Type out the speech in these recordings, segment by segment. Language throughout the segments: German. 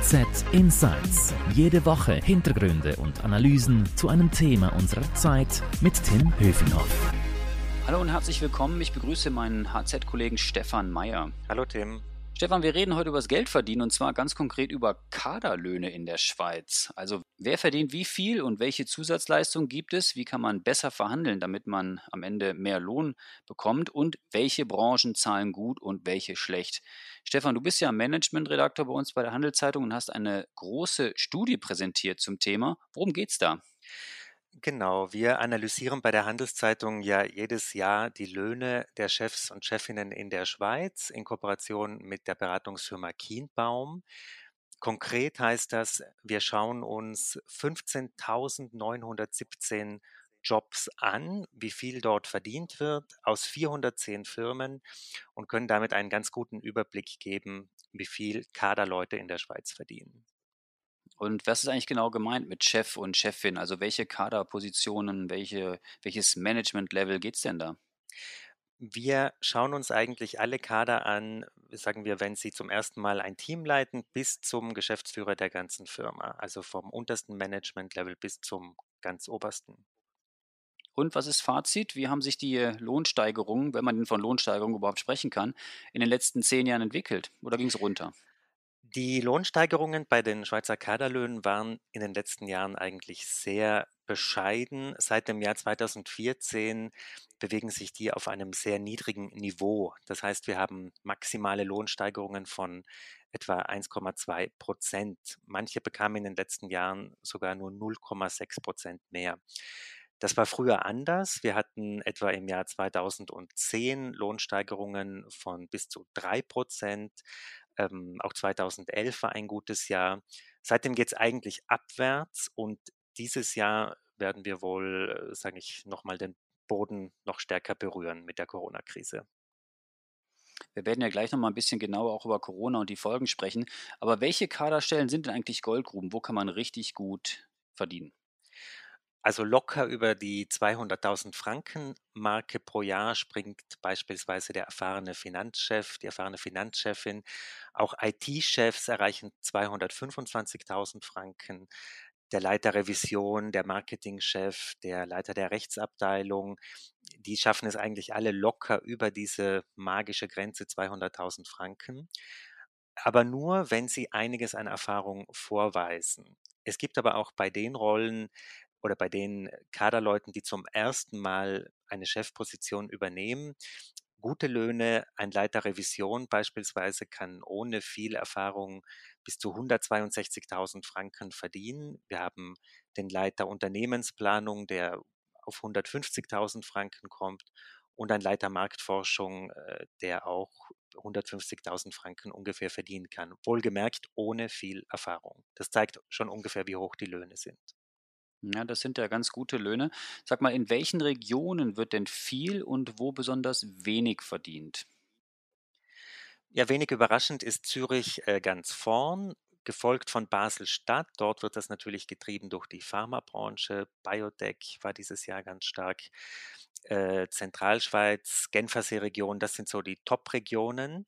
HZ Insights. Jede Woche Hintergründe und Analysen zu einem Thema unserer Zeit mit Tim Höfinghoff. Hallo und herzlich willkommen. Ich begrüße meinen HZ-Kollegen Stefan Meyer. Hallo Tim. Stefan, wir reden heute über das Geldverdienen und zwar ganz konkret über Kaderlöhne in der Schweiz. Also wer verdient wie viel und welche Zusatzleistungen gibt es? Wie kann man besser verhandeln, damit man am Ende mehr Lohn bekommt? Und welche Branchen zahlen gut und welche schlecht? Stefan, du bist ja Managementredakteur bei uns bei der Handelszeitung und hast eine große Studie präsentiert zum Thema. Worum geht's da? Genau, wir analysieren bei der Handelszeitung ja jedes Jahr die Löhne der Chefs und Chefinnen in der Schweiz in Kooperation mit der Beratungsfirma Kienbaum. Konkret heißt das, wir schauen uns 15.917 Jobs an, wie viel dort verdient wird, aus 410 Firmen und können damit einen ganz guten Überblick geben, wie viel Kaderleute in der Schweiz verdienen. Und was ist eigentlich genau gemeint mit Chef und Chefin? Also welche Kaderpositionen, welche, welches Management-Level geht es denn da? Wir schauen uns eigentlich alle Kader an, sagen wir, wenn sie zum ersten Mal ein Team leiten, bis zum Geschäftsführer der ganzen Firma. Also vom untersten Management-Level bis zum ganz obersten. Und was ist Fazit? Wie haben sich die Lohnsteigerungen, wenn man von Lohnsteigerungen überhaupt sprechen kann, in den letzten zehn Jahren entwickelt? Oder ging es runter? Die Lohnsteigerungen bei den Schweizer Kaderlöhnen waren in den letzten Jahren eigentlich sehr bescheiden. Seit dem Jahr 2014 bewegen sich die auf einem sehr niedrigen Niveau. Das heißt, wir haben maximale Lohnsteigerungen von etwa 1,2 Prozent. Manche bekamen in den letzten Jahren sogar nur 0,6 Prozent mehr. Das war früher anders. Wir hatten etwa im Jahr 2010 Lohnsteigerungen von bis zu drei Prozent. Ähm, auch 2011 war ein gutes Jahr. Seitdem geht es eigentlich abwärts und dieses Jahr werden wir wohl, äh, sage ich, nochmal den Boden noch stärker berühren mit der Corona-Krise. Wir werden ja gleich nochmal ein bisschen genauer auch über Corona und die Folgen sprechen. Aber welche Kaderstellen sind denn eigentlich Goldgruben? Wo kann man richtig gut verdienen? Also locker über die 200.000 Franken Marke pro Jahr springt beispielsweise der erfahrene Finanzchef, die erfahrene Finanzchefin. Auch IT-Chefs erreichen 225.000 Franken. Der Leiter Revision, der Marketingchef, der Leiter der Rechtsabteilung, die schaffen es eigentlich alle locker über diese magische Grenze 200.000 Franken. Aber nur, wenn sie einiges an Erfahrung vorweisen. Es gibt aber auch bei den Rollen oder bei den Kaderleuten, die zum ersten Mal eine Chefposition übernehmen, gute Löhne. Ein Leiter Revision beispielsweise kann ohne viel Erfahrung bis zu 162.000 Franken verdienen. Wir haben den Leiter Unternehmensplanung, der auf 150.000 Franken kommt und ein Leiter Marktforschung, äh, der auch 150.000 Franken ungefähr verdienen kann. Wohlgemerkt ohne viel Erfahrung. Das zeigt schon ungefähr, wie hoch die Löhne sind. Ja, das sind ja ganz gute Löhne. Sag mal, in welchen Regionen wird denn viel und wo besonders wenig verdient? Ja, wenig überraschend ist Zürich äh, ganz vorn, gefolgt von Basel-Stadt. Dort wird das natürlich getrieben durch die Pharmabranche. Biotech war dieses Jahr ganz stark. Äh, Zentralschweiz, Genfersee Region, das sind so die Top-Regionen.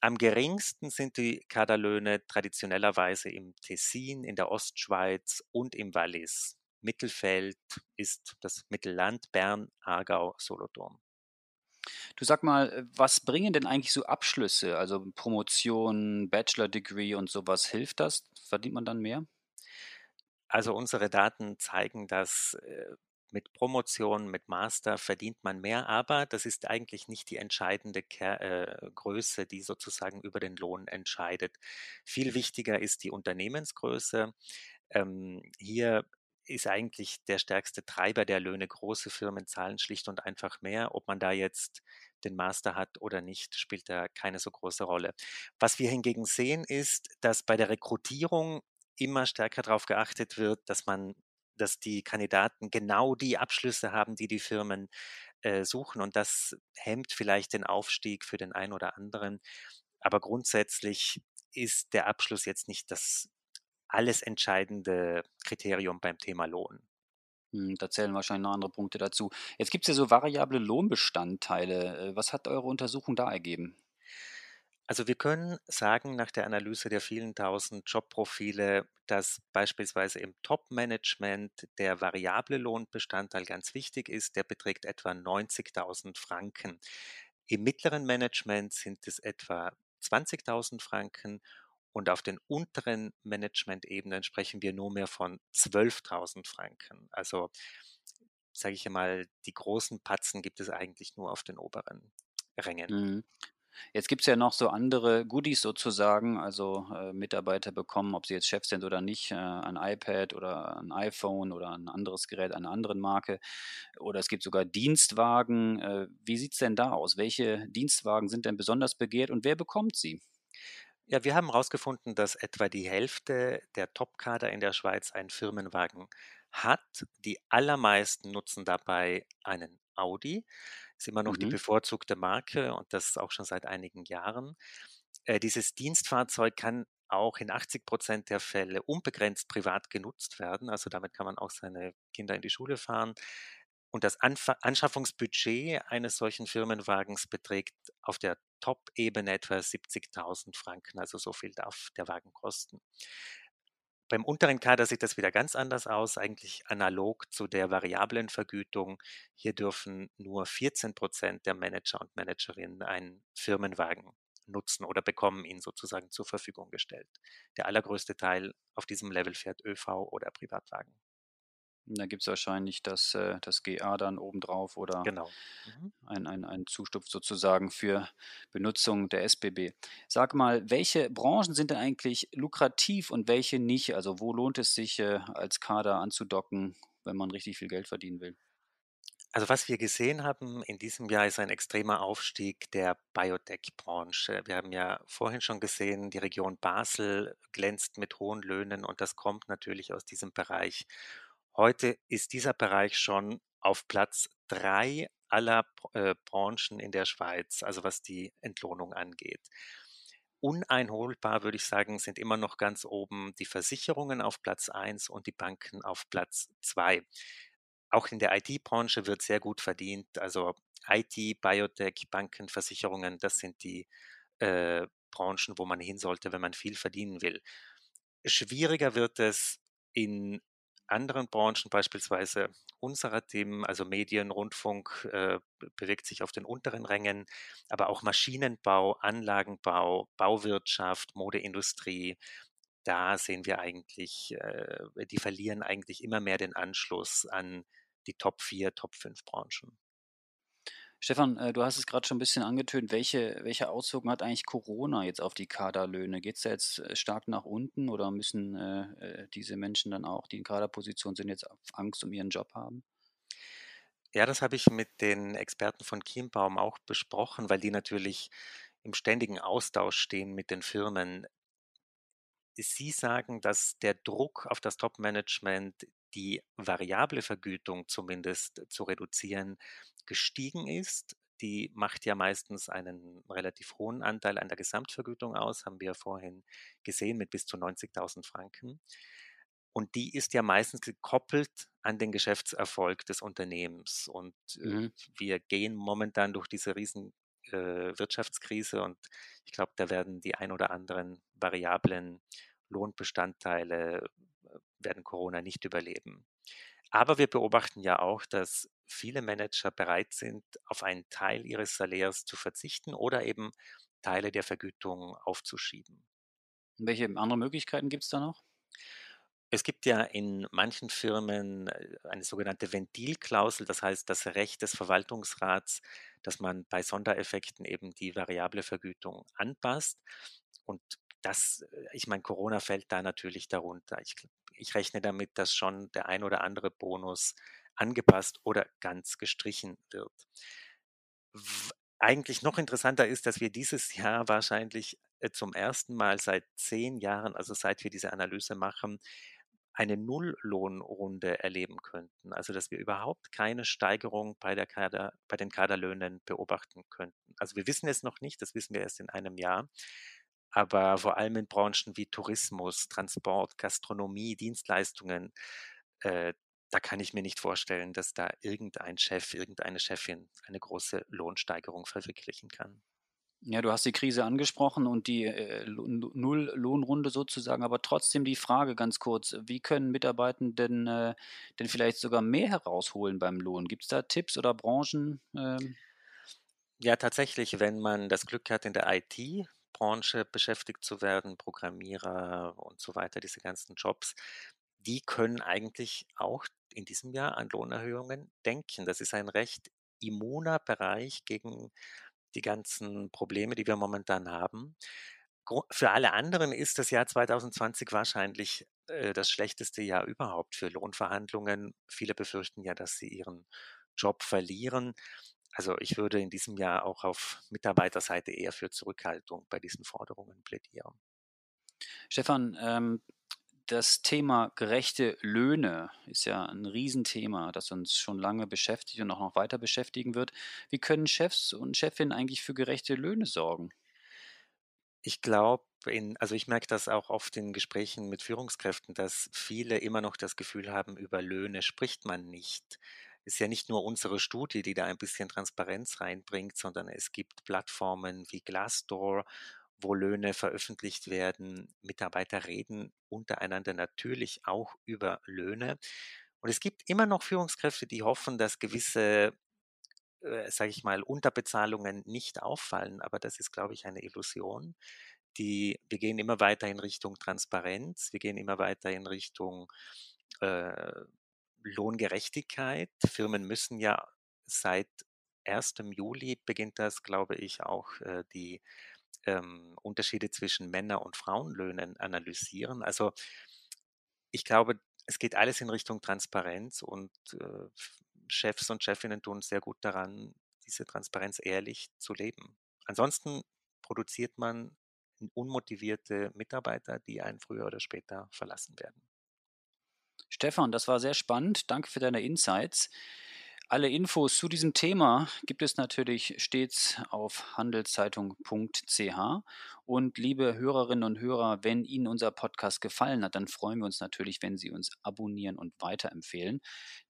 Am geringsten sind die Kaderlöhne traditionellerweise im Tessin, in der Ostschweiz und im Wallis. Mittelfeld ist das Mittelland Bern, Aargau, Solothurn. Du sag mal, äh, was bringen denn eigentlich so Abschlüsse, also Promotion, Bachelor Degree und sowas? Hilft das? Verdient man dann mehr? Also unsere Daten zeigen, dass äh, mit Promotion, mit Master verdient man mehr, aber das ist eigentlich nicht die entscheidende Ker äh, Größe, die sozusagen über den Lohn entscheidet. Viel wichtiger ist die Unternehmensgröße. Ähm, hier ist eigentlich der stärkste Treiber der Löhne. Große Firmen zahlen schlicht und einfach mehr. Ob man da jetzt den Master hat oder nicht, spielt da keine so große Rolle. Was wir hingegen sehen, ist, dass bei der Rekrutierung immer stärker darauf geachtet wird, dass man, dass die Kandidaten genau die Abschlüsse haben, die die Firmen äh, suchen. Und das hemmt vielleicht den Aufstieg für den einen oder anderen. Aber grundsätzlich ist der Abschluss jetzt nicht das alles entscheidende Kriterium beim Thema Lohn. Hm, da zählen wahrscheinlich noch andere Punkte dazu. Jetzt gibt es ja so variable Lohnbestandteile. Äh, was hat eure Untersuchung da ergeben? Also wir können sagen, nach der Analyse der vielen tausend Jobprofile, dass beispielsweise im Top-Management der variable Lohnbestandteil ganz wichtig ist. Der beträgt etwa 90.000 Franken. Im mittleren Management sind es etwa 20.000 Franken und auf den unteren Management-Ebenen sprechen wir nur mehr von 12.000 Franken. Also sage ich einmal, die großen Patzen gibt es eigentlich nur auf den oberen Rängen. Mhm. Jetzt gibt es ja noch so andere Goodies sozusagen. Also äh, Mitarbeiter bekommen, ob sie jetzt Chef sind oder nicht, äh, ein iPad oder ein iPhone oder ein anderes Gerät einer anderen Marke. Oder es gibt sogar Dienstwagen. Äh, wie sieht es denn da aus? Welche Dienstwagen sind denn besonders begehrt und wer bekommt sie? Ja, wir haben herausgefunden, dass etwa die Hälfte der Topkader in der Schweiz einen Firmenwagen hat. Die allermeisten nutzen dabei einen Audi. Ist immer noch die Mhm. bevorzugte Marke und das auch schon seit einigen Jahren. Äh, dieses Dienstfahrzeug kann auch in 80 Prozent der Fälle unbegrenzt privat genutzt werden. Also damit kann man auch seine Kinder in die Schule fahren. Und das Anfa Anschaffungsbudget eines solchen Firmenwagens beträgt auf der Top-Ebene etwa 70.000 Franken. Also so viel darf der Wagen kosten. Beim unteren Kader sieht das wieder ganz anders aus, eigentlich analog zu der variablen Vergütung. Hier dürfen nur 14 Prozent der Manager und Managerinnen einen Firmenwagen nutzen oder bekommen ihn sozusagen zur Verfügung gestellt. Der allergrößte Teil auf diesem Level fährt ÖV oder Privatwagen. Da gibt es wahrscheinlich das, äh, das GA dann obendrauf oder Genau. Mhm. ein, ein, ein Zustupf sozusagen für Benutzung der SBB. Sag mal, welche Branchen sind denn eigentlich lukrativ und welche nicht? Also wo lohnt es sich äh, als Kader anzudocken, wenn man richtig viel Geld verdienen will? Also was wir gesehen haben in diesem Jahr ist ein extremer Aufstieg der Biotech-Branche. Wir haben ja vorhin schon gesehen, die Region Basel glänzt mit hohen Löhnen und das kommt natürlich aus diesem Bereich. Heute ist dieser Bereich schon auf Platz drei aller äh, Branchen in der Schweiz, also was die Entlohnung angeht. Uneinholbar, würde ich sagen, sind immer noch ganz oben die Versicherungen auf Platz eins und die Banken auf Platz zwei. Auch in der IT-Branche wird sehr gut verdient. Also IT, Biotech, Banken, Versicherungen, das sind die äh, Branchen, wo man hin sollte, wenn man viel verdienen will. Schwieriger wird es in anderen Branchen, beispielsweise unserer Themen, also Medien, Rundfunk, äh, bewegt sich auf den unteren Rängen, aber auch Maschinenbau, Anlagenbau, Bauwirtschaft, Modeindustrie, da sehen wir eigentlich, äh, die verlieren eigentlich immer mehr den Anschluss an die Top 4, Top 5 Branchen. Stefan, äh, du hast es gerade schon ein bisschen angetönt. Welche, welche Auswirkungen hat eigentlich Corona jetzt auf die Kaderlöhne? Geht es da jetzt äh, stark nach unten oder müssen äh, äh, diese Menschen dann auch, die in Kaderposition sind, jetzt Angst um ihren Job haben? Ja, das habe ich mit den Experten von Kienbaum auch besprochen, weil die natürlich im ständigen Austausch stehen mit den Firmen. Sie sagen, dass der Druck auf das Top-Management, die variable Vergütung zumindest zu reduzieren, gestiegen ist. Die macht ja meistens einen relativ hohen Anteil an der Gesamtvergütung aus, haben wir vorhin gesehen, mit bis zu 90.000 Franken. Und die ist ja meistens gekoppelt an den Geschäftserfolg des Unternehmens. Und äh, Mhm. wir gehen momentan durch diese riesen äh, Wirtschaftskrise und ich glaube, da werden die ein oder anderen variablen Lohnbestandteile werden Corona nicht überleben. Aber wir beobachten ja auch, dass viele Manager bereit sind, auf einen Teil ihres Salärs zu verzichten oder eben Teile der Vergütung aufzuschieben. Welche anderen Möglichkeiten gibt es da noch? Es gibt ja in manchen Firmen äh, eine sogenannte Ventilklausel, das heißt das Recht des Verwaltungsrats, dass man bei Sondereffekten eben die variable Vergütung anpasst. Und das, äh, ich meine, Corona fällt da natürlich darunter. Ich, ich rechne damit, dass schon der ein oder andere Bonus angepasst oder ganz gestrichen wird. Eigentlich noch interessanter ist, dass wir dieses Jahr wahrscheinlich äh, zum ersten Mal seit zehn Jahren, also seit wir diese Analyse machen, eine Nulllohnrunde erleben könnten. Also dass wir überhaupt keine Steigerung bei, der Kader, bei den Kaderlöhnen beobachten könnten. Also wir wissen es noch nicht, das wissen wir erst in einem Jahr. Aber vor allem in Branchen wie Tourismus, Transport, Gastronomie, Dienstleistungen, äh, da kann ich mir nicht vorstellen, dass da irgendein Chef, irgendeine Chefin eine große Lohnsteigerung verwirklichen kann. Ja, du hast die Krise angesprochen und die äh, Null-Lohnrunde sozusagen, aber trotzdem die Frage ganz kurz, wie können Mitarbeitenden äh, denn vielleicht sogar mehr herausholen beim Lohn? Gibt es da Tipps oder Branchen? Ähm? Ja, tatsächlich, wenn man das Glück hat, in der IT-Branche beschäftigt zu werden, Programmierer und so weiter, diese ganzen Jobs, die können eigentlich auch in diesem Jahr an Lohnerhöhungen denken. Das ist ein recht immuner Bereich gegen die ganzen Probleme, die wir momentan haben. Für alle anderen ist das Jahr 2020 wahrscheinlich äh, das schlechteste Jahr überhaupt für Lohnverhandlungen. Viele befürchten ja, dass sie ihren Job verlieren. Also ich würde in diesem Jahr auch auf Mitarbeiterseite eher für Zurückhaltung bei diesen Forderungen plädieren. Stefan, ähm, das Thema gerechte Löhne ist ja ein Riesenthema, das uns schon lange beschäftigt und auch noch weiter beschäftigen wird. Wie können Chefs und Chefinnen eigentlich für gerechte Löhne sorgen? Ich glaube, also ich merke das auch oft in Gesprächen mit Führungskräften, dass viele immer noch das Gefühl haben, über Löhne spricht man nicht. Ist ja nicht nur unsere Studie, die da ein bisschen Transparenz reinbringt, sondern es gibt Plattformen wie Glassdoor wo Löhne veröffentlicht werden. Mitarbeiter reden untereinander natürlich auch über Löhne. Und es gibt immer noch Führungskräfte, die hoffen, dass gewisse, äh, sage ich mal, Unterbezahlungen nicht auffallen. Aber das ist, glaube ich, eine Illusion. Die, wir gehen immer weiter in Richtung Transparenz, wir gehen immer weiter in Richtung äh, Lohngerechtigkeit. Firmen müssen ja seit 1. Juli beginnt das, glaube ich, auch äh, die ähm, Unterschiede zwischen Männer- und Frauenlöhnen analysieren. Also ich glaube, es geht alles in Richtung Transparenz und äh, Chefs und Chefinnen tun sehr gut daran, diese Transparenz ehrlich zu leben. Ansonsten produziert man unmotivierte Mitarbeiter, die einen früher oder später verlassen werden. Stefan, das war sehr spannend. Danke für deine Insights. Alle Infos zu diesem Thema gibt es natürlich stets auf handelszeitung.ch. Und liebe Hörerinnen und Hörer, wenn Ihnen unser Podcast gefallen hat, dann freuen wir uns natürlich, wenn Sie uns abonnieren und weiterempfehlen.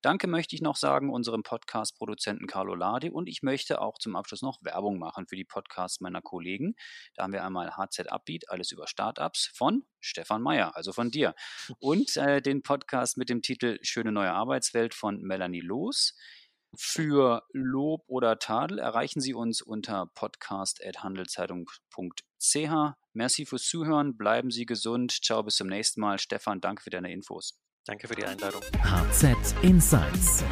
Danke möchte ich noch sagen unserem Podcast-Produzenten Carlo Lade und ich möchte auch zum Abschluss noch Werbung machen für die Podcasts meiner Kollegen. Da haben wir einmal HZ Upbeat, alles über Startups von Stefan Meyer, also von dir. Und äh, den Podcast mit dem Titel Schöne neue Arbeitswelt von Melanie Loos. Für Lob oder Tadel erreichen Sie uns unter podcast.handelszeitung.ch. Merci fürs Zuhören, bleiben Sie gesund. Ciao, bis zum nächsten Mal. Stefan, danke für deine Infos. Danke für die Einladung. HZ Insights